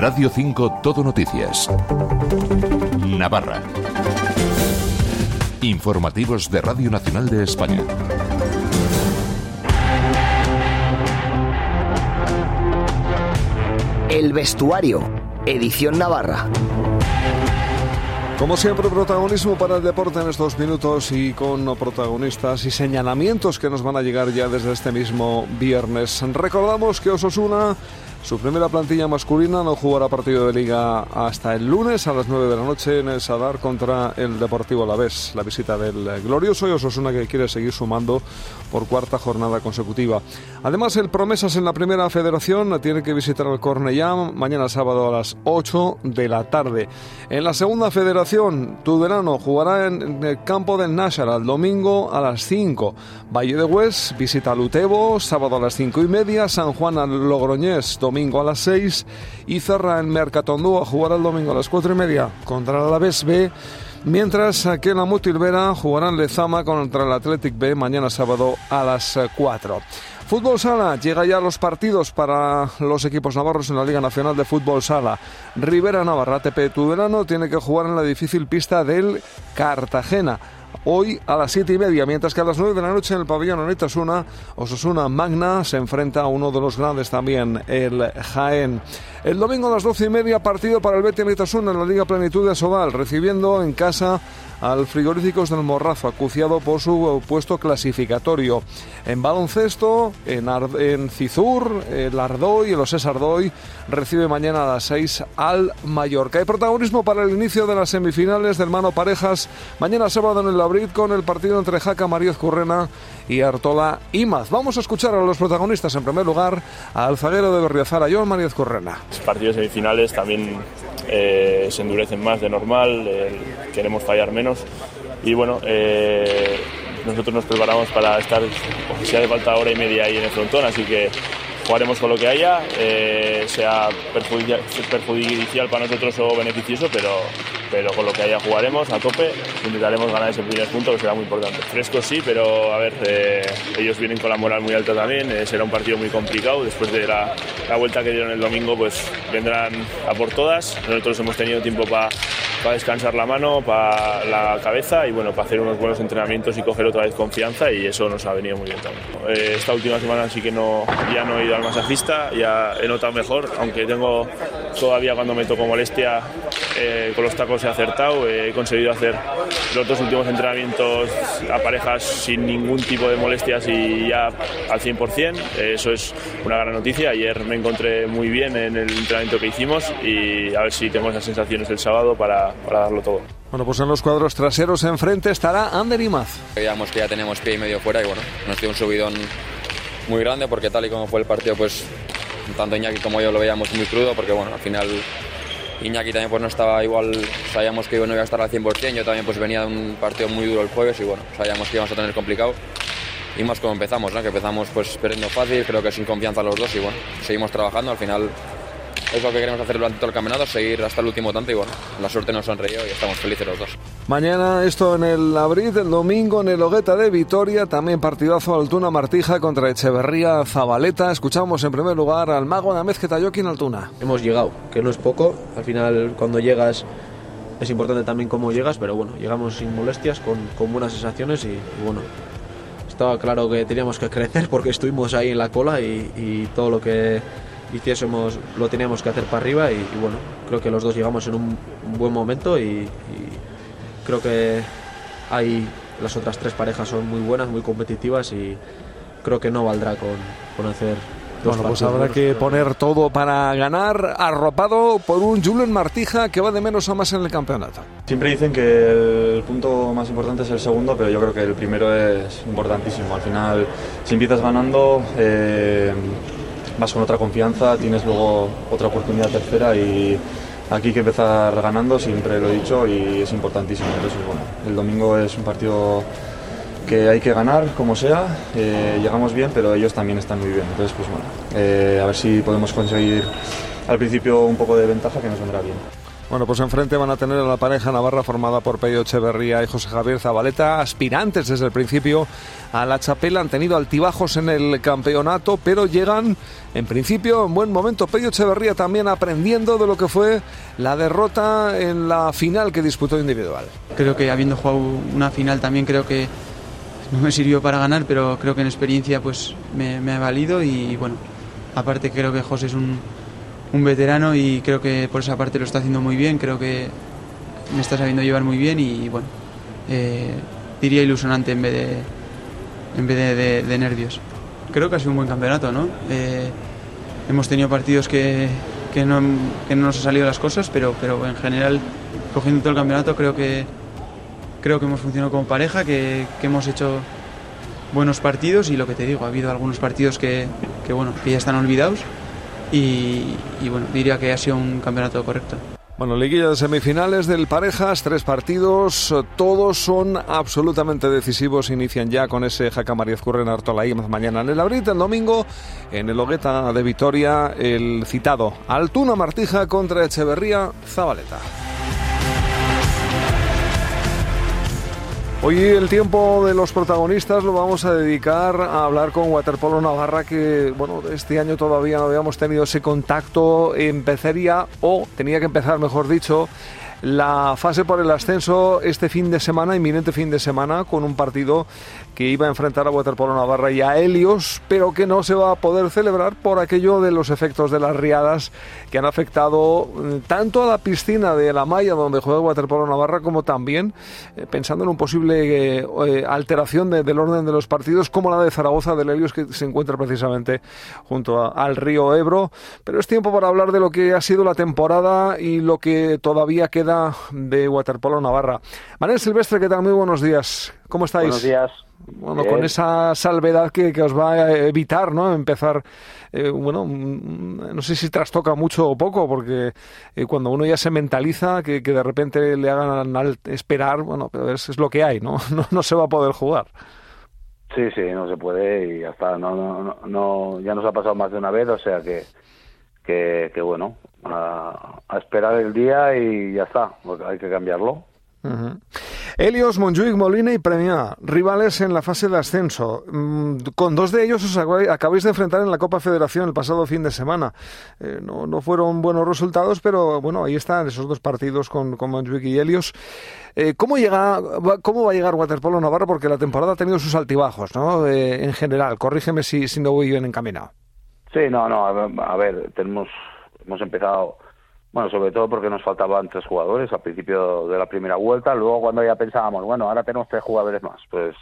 Radio 5 Todo Noticias. Navarra. Informativos de Radio Nacional de España. El vestuario. Edición Navarra. Como siempre, protagonismo para el deporte en estos minutos y con protagonistas y señalamientos que nos van a llegar ya desde este mismo viernes. Recordamos que Ososuna su primera plantilla masculina no jugará partido de liga hasta el lunes a las 9 de la noche en el Sadar contra el Deportivo Alavés. La visita del glorioso y Ososuna que quiere seguir sumando por cuarta jornada consecutiva. Además, el Promesas en la primera federación tiene que visitar el Cornellá mañana sábado a las 8 de la tarde. En la segunda federación, Tudelano jugará en el campo del Nashar el domingo a las 5. Valle de Hues visita Lutebo sábado a las 5 y media. San Juan al Logroñés domingo a las 6 y cerra en Mercatondú a jugar el domingo a las 4 y media contra el Alavés B. Mientras que en la Mutilvera jugarán Lezama contra el Athletic B mañana sábado a las 4. Fútbol Sala, llega ya los partidos para los equipos navarros en la Liga Nacional de Fútbol Sala. Rivera Navarra, TP Tudelano, tiene que jugar en la difícil pista del Cartagena hoy a las siete y media, mientras que a las 9 de la noche en el pabellón Onitasuna, Osasuna Magna se enfrenta a uno de los grandes también, el Jaén. El domingo a las doce y media, partido para el Betis Onitasuna en la Liga Plenitud de Sobal, recibiendo en casa al Frigoríficos del Morrazo, acuciado por su puesto clasificatorio. En baloncesto, en, en Cizur, el Ardoy, el Osés Ardoy, recibe mañana a las 6 al Mallorca. Hay protagonismo para el inicio de las semifinales del Mano Parejas, mañana sábado en el Labrid con el partido entre Jaca María Currena y Artola Imaz. Vamos a escuchar a los protagonistas, en primer lugar, al zaguero de Berriozar, John María Currena. Los partidos semifinales también eh, se endurecen más de normal, queremos fallar menos. Y bueno, eh, nosotros nos preparamos para estar, si hace falta hora y media ahí en el frontón, así que jugaremos con lo que haya, eh, sea perjudicial para nosotros o beneficioso, pero, pero con lo que haya jugaremos a tope, intentaremos ganar ese primer punto que será muy importante. Fresco sí, pero a ver, eh, ellos vienen con la moral muy alta también, eh, será un partido muy complicado, después de la, la, vuelta que dieron el domingo pues vendrán a por todas, nosotros hemos tenido tiempo para para descansar la mano, para la cabeza y bueno, para hacer unos buenos entrenamientos y coger otra vez confianza y eso nos ha venido muy bien también. Eh, esta última semana sí que no, ya no he ido al masajista, ya he notado mejor, aunque tengo todavía cuando me toco molestia eh, con los tacos he acertado, he conseguido hacer los dos últimos entrenamientos a parejas sin ningún tipo de molestias y ya al 100%, eso es una gran noticia, ayer me encontré muy bien en el entrenamiento que hicimos y a ver si tengo esas sensaciones el sábado para para, darlo todo. Bueno, pues en los cuadros traseros enfrente estará Ander Imaz. Digamos que ya tenemos pie y medio fuera y bueno, nos dio un subidón muy grande porque tal y como fue el partido, pues tanto Iñaki como yo lo veíamos muy crudo porque bueno, al final Iñaki también pues no estaba igual, sabíamos que no iba a estar al 100%, yo también pues venía de un partido muy duro el jueves y bueno, sabíamos que íbamos a tener complicado y más como empezamos, ¿no? que empezamos pues perdiendo fácil, creo que sin confianza los dos y bueno, seguimos trabajando, al final es lo que queremos hacer durante todo el campeonato, seguir hasta el último tanto y bueno, la suerte nos sonrió y estamos felices los dos. Mañana esto en el Abril, el domingo en el Hogueta de Vitoria, también partidazo Altuna Martija contra Echeverría Zabaleta. Escuchamos en primer lugar al mago de Amezqueta Joaquín Altuna. Hemos llegado, que no es poco, al final cuando llegas es importante también cómo llegas, pero bueno, llegamos sin molestias, con, con buenas sensaciones y, y, bueno, estaba claro que teníamos que crecer porque estuvimos ahí en la cola y, y todo lo que hiciésemos, lo teníamos que hacer para arriba y, bueno, creo que los dos llegamos en un, buen momento y, creo que hay las otras tres parejas son muy buenas, muy competitivas y creo que no valdrá con, con hacer bueno, pues habrá que poner todo para ganar, arropado por un Julen Martija que va de menos a más en el campeonato. Siempre dicen que el punto más importante es el segundo, pero yo creo que el primero es importantísimo. Al final, si empiezas ganando, eh, vas con otra confianza, tienes luego otra oportunidad tercera y aquí hay que empezar ganando, siempre lo he dicho y es importantísimo. Entonces, bueno, el domingo es un partido que hay que ganar como sea, eh, llegamos bien, pero ellos también están muy bien. Entonces, pues bueno, eh, a ver si podemos conseguir al principio un poco de ventaja que nos vendrá bien. Bueno, pues enfrente van a tener a la pareja navarra formada por Pello Echeverría y José Javier Zabaleta, aspirantes desde el principio a la chapela. Han tenido altibajos en el campeonato, pero llegan en principio en buen momento. Pello Echeverría también aprendiendo de lo que fue la derrota en la final que disputó individual. Creo que habiendo jugado una final también creo que no me sirvió para ganar, pero creo que en experiencia pues me, me ha valido y bueno, aparte creo que José es un un veterano y creo que por esa parte lo está haciendo muy bien, creo que me está sabiendo llevar muy bien y bueno, eh, diría ilusionante en vez de, en vez de, nervios. Creo que ha sido un buen campeonato, ¿no? Eh, hemos tenido partidos que, que, no, que, no, nos han salido las cosas, pero, pero en general, cogiendo todo el campeonato, creo que, creo que hemos funcionado como pareja, que, que hemos hecho buenos partidos y lo que te digo, ha habido algunos partidos que, que bueno, que ya están olvidados y, bueno, diría que ha sido un campeonato correcto. Bueno, liguilla de semifinales del Parejas, tres partidos, todos son absolutamente decisivos. Inician ya con ese Jaca María Curren Artolaí mañana en el Abril, el domingo en el Hogueta de Vitoria, el citado Altuna Martija contra Echeverría Zabaleta. Hoy el tiempo de los protagonistas lo vamos a dedicar a hablar con Waterpolo Navarra, que bueno, este año todavía no habíamos tenido ese contacto. Empezaría, o tenía que empezar, mejor dicho, la fase por el ascenso este fin de semana, inminente fin de semana, con un partido que iba a enfrentar a Waterpolo Navarra y a Helios, pero que no se va a poder celebrar por aquello de los efectos de las riadas que han afectado mm, tanto a la piscina de la malla donde juega Waterpolo Navarra como también eh, pensando en un posible eh, eh, alteración del orden de los partidos como la de Zaragoza del Helios que se encuentra precisamente junto al río Ebro. Pero es tiempo para hablar de lo que ha sido la temporada y lo que todavía queda de Waterpolo Navarra. Manuel Silvestre, ¿qué tal? Muy buenos días. ¿Cómo estáis? Buenos días. Bueno, con esa salvedad que, os va a evitar, ¿no? Empezar, eh, bueno, mm, no sé si trastoca mucho o poco, porque eh, cuando uno ya se mentaliza que, de repente le hagan esperar, bueno, pero es, lo que hay, ¿no? ¿no? No se va a poder jugar. Sí, sí, no se puede y ya está. No, no, no, ya nos ha pasado más de una vez, o sea que, que, bueno, a, a esperar el día y ya está, porque hay que cambiarlo. Helios, Montjuic, Molina y Premia, rivales en la fase de ascenso. Mm, con dos de ellos os acabáis de enfrentar en la Copa Federación el pasado fin de semana. Eh, no, fueron buenos resultados, pero bueno, ahí están esos dos partidos con, con Montjuic y Helios. Eh, ¿cómo, llega, ¿Cómo va a llegar Waterpolo Navarra? Porque la temporada ha tenido sus altibajos, ¿no? Eh, en general, corrígeme si, si no voy bien encaminado. Sí, no, no, a ver tenemos, hemos empezado bueno, sobre todo porque nos faltaban tres jugadores al principio de la primera vuelta. Luego, cuando ya pensábamos, bueno, ahora tenemos tres jugadores más, pues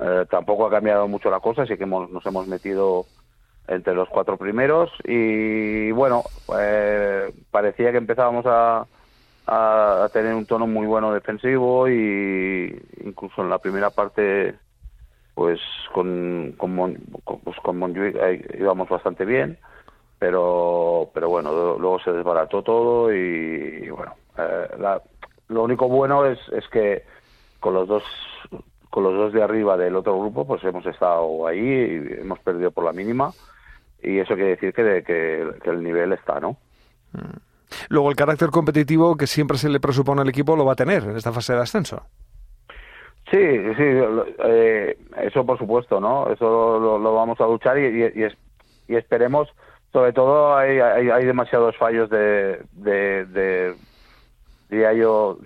eh, tampoco ha cambiado mucho la cosa, así que nos hemos metido entre los cuatro primeros. Y bueno, eh, parecía que empezábamos a, tener un tono muy bueno defensivo y incluso en la primera parte pues con con, pues con íbamos bastante bien pero pero bueno luego se desbarató todo y, bueno eh, lo único bueno es, es que con los dos con los dos de arriba del otro grupo pues hemos estado ahí y hemos perdido por la mínima y eso quiere decir que, que, el nivel está no mm. luego el carácter competitivo que siempre se le presupone al equipo lo va a tener en esta fase de ascenso Sí, sí, eh, eso por supuesto, ¿no? Eso lo, vamos a luchar y, y, y esperemos sobre todo hay, hay, demasiados fallos de, de, de diría yo,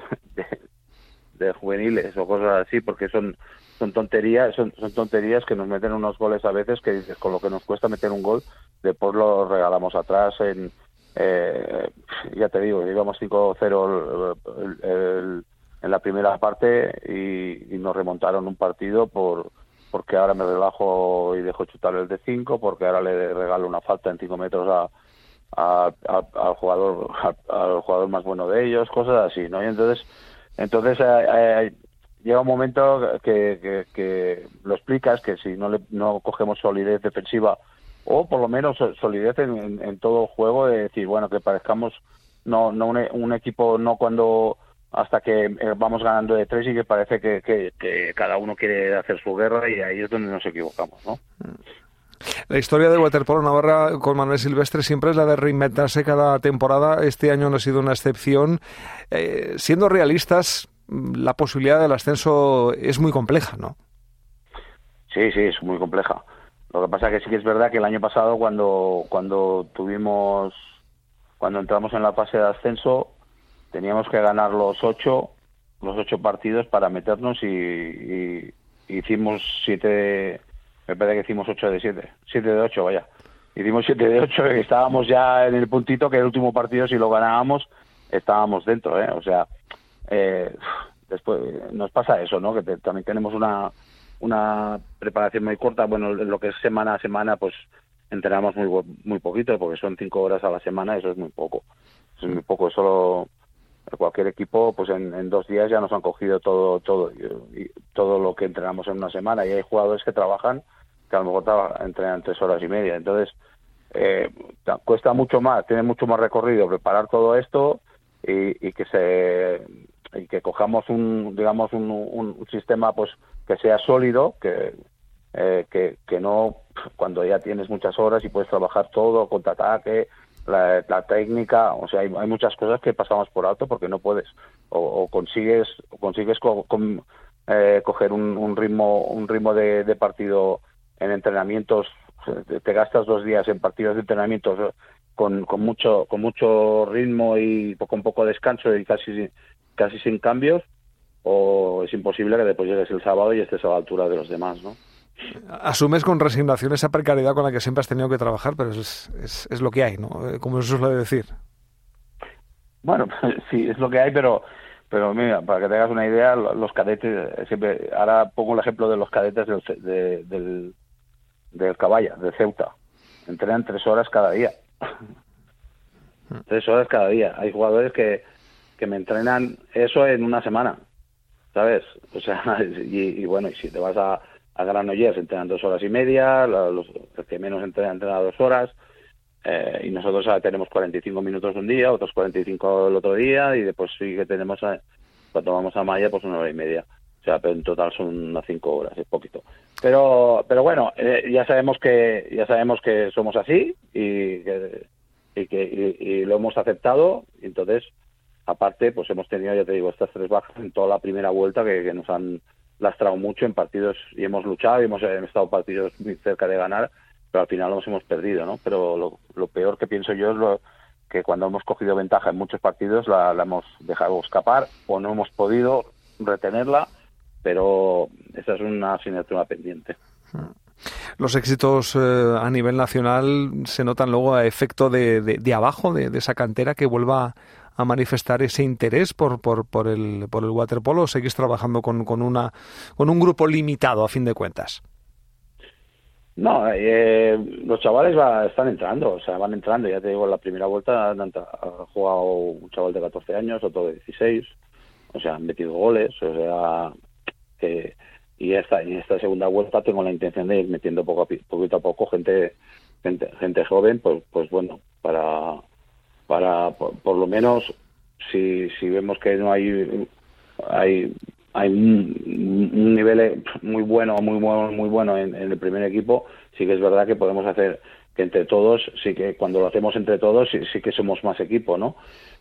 de, juveniles o cosas así, porque son son tonterías, son, son tonterías que nos meten unos goles a veces que dices, con lo que nos cuesta meter un gol, después lo regalamos atrás en, eh, ya te digo, íbamos 5-0 en la primera parte y, nos remontaron un partido por porque ahora me relajo y dejo chutar el de 5, porque ahora le regalo una falta en 5 metros a, al jugador al, jugador más bueno de ellos, cosas así, ¿no? Y entonces, entonces eh, eh, llega un momento que, que, lo explicas que si no le, no cogemos solidez defensiva o por lo menos solidez en, en, todo el juego de decir, bueno, que parezcamos no, no un equipo no cuando hasta que eh, vamos ganando de tres y que parece que, que, cada uno quiere hacer su guerra y ahí es donde nos equivocamos, ¿no? La historia de Waterpolo Navarra con Manuel Silvestre siempre es la de reinventarse cada temporada. Este año no ha sido una excepción. Eh, siendo realistas, la posibilidad del ascenso es muy compleja, ¿no? Sí, sí, es muy compleja. Lo que pasa es que sí que es verdad que el año pasado cuando cuando tuvimos cuando entramos en la fase de ascenso teníamos que ganar los ocho los ocho partidos para meternos y, hicimos siete me parece que hicimos ocho de siete siete de ocho vaya hicimos siete de ocho y estábamos ya en el puntito que el último partido si lo ganábamos estábamos dentro ¿eh? o sea eh, después nos pasa eso no que también tenemos una una preparación muy corta. Bueno, lo que es semana a semana, pues entrenamos muy muy poquito, porque son cinco horas a la semana, eso es muy poco. es muy poco, solo cualquier equipo, pues en, dos días ya nos han cogido todo todo y, todo lo que entrenamos en una semana. Y hay jugadores que trabajan que a lo mejor entrenan tres horas y media. Entonces, eh, cuesta mucho más, tiene mucho más recorrido preparar todo esto y, y que se y que cojamos un digamos un, un sistema pues que sea sólido, que, eh, que, que, no cuando ya tienes muchas horas y puedes trabajar todo, contraataque, la, la técnica, o sea, hay, muchas cosas que pasamos por alto porque no puedes, o, consigues, consigues eh, coger un, un, ritmo, un ritmo de, partido en entrenamientos, te gastas dos días en partidos de entrenamientos con, con mucho, con mucho ritmo y con poco descanso y casi, casi sin cambios, o es imposible que después llegues el sábado y estés a la altura de los demás, ¿no? Asumes con resignación esa precariedad con la que siempre has tenido que trabajar, pero es, es, lo que hay, ¿no? Eh, como se suele decir. Bueno, sí, es lo que hay, pero pero mira, para que te hagas una idea, los cadetes, siempre, ahora pongo el ejemplo de los cadetes del, del, del Caballa, de Ceuta. Entrenan tres horas cada día. tres horas cada día. Hay jugadores que, que me entrenan eso en una semana. ¿sabes? O sea, y, bueno, y si te vas a, a Granollers entrenan dos horas y media, los, que menos entrenan entrenan dos horas, eh, y nosotros tenemos 45 minutos un día, otros 45 el otro día, y después sí que tenemos, cuando vamos a Maya, pues una hora y media. O sea, pero en total son unas cinco horas, es poquito. Pero, pero bueno, eh, ya sabemos que ya sabemos que somos así y que, y que y lo hemos aceptado. Y entonces, Aparte, pues hemos tenido, ya te digo, estas tres bajas en toda la primera vuelta que, nos han lastrado mucho en partidos y hemos luchado y hemos, estado partidos muy cerca de ganar, pero al final los hemos perdido, ¿no? Pero lo, peor que pienso yo es lo, que cuando hemos cogido ventaja en muchos partidos la, hemos dejado escapar o no hemos podido retenerla, pero esa es una asignatura pendiente. Los éxitos eh, a nivel nacional se notan luego a efecto de, de, abajo, de, de, esa cantera que vuelva a manifestar ese interés por, por, por, el, por el waterpolo o seguís trabajando con, con, una, con un grupo limitado a fin de cuentas? No, eh, los chavales va, están entrando, o sea, van entrando. Ya te digo, en la primera vuelta han, jugado un chaval de 14 años, otro de 16, o sea, han metido goles, o sea, y esta, en esta segunda vuelta tengo la intención de ir metiendo poco a, poquito a poco gente, gente, gente joven, pues, pues bueno, para, para por, lo menos si, si vemos que no hay hay hay un, nivel muy bueno muy bueno muy bueno en, el primer equipo sí que es verdad que podemos hacer que entre todos sí que cuando lo hacemos entre todos sí, sí que somos más equipo no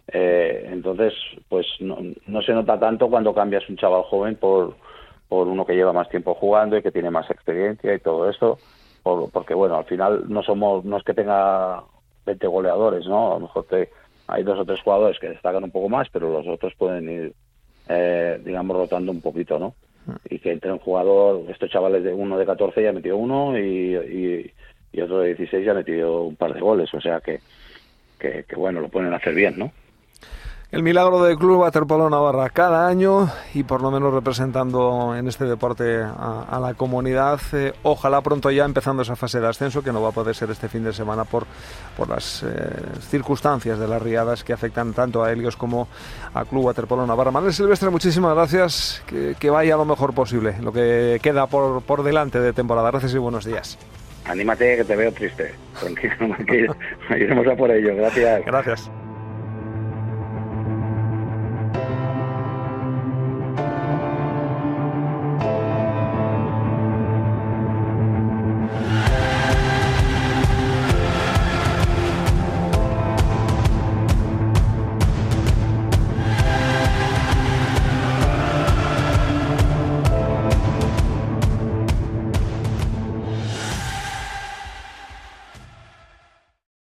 eh, entonces pues no, no se nota tanto cuando cambias un chaval joven por por uno que lleva más tiempo jugando y que tiene más experiencia y todo esto porque bueno al final no somos no es que tenga 20 goleadores, ¿no? A lo mejor te, hay dos o tres jugadores que destacan un poco más, pero los otros pueden ir, eh, digamos, rotando un poquito, ¿no? Y que entre un jugador, estos chavales de uno de 14 ya metió uno y, y, otro de 16 ya metió un par de goles, o sea que, que, que bueno, lo pueden hacer bien, ¿no? El milagro del Club Waterpolo Navarra cada año y por lo menos representando en este deporte a, la comunidad. Eh, ojalá pronto ya empezando esa fase de ascenso que no va a poder ser este fin de semana por, por las eh, circunstancias de las riadas que afectan tanto a Helios como a Club Waterpolo Navarra. Manuel Silvestre, muchísimas gracias. Que, que, vaya lo mejor posible, lo que queda por, por delante de temporada. Gracias y buenos días. Anímate que te veo triste. Tranquilo, iremos a por ello. Gracias. Gracias.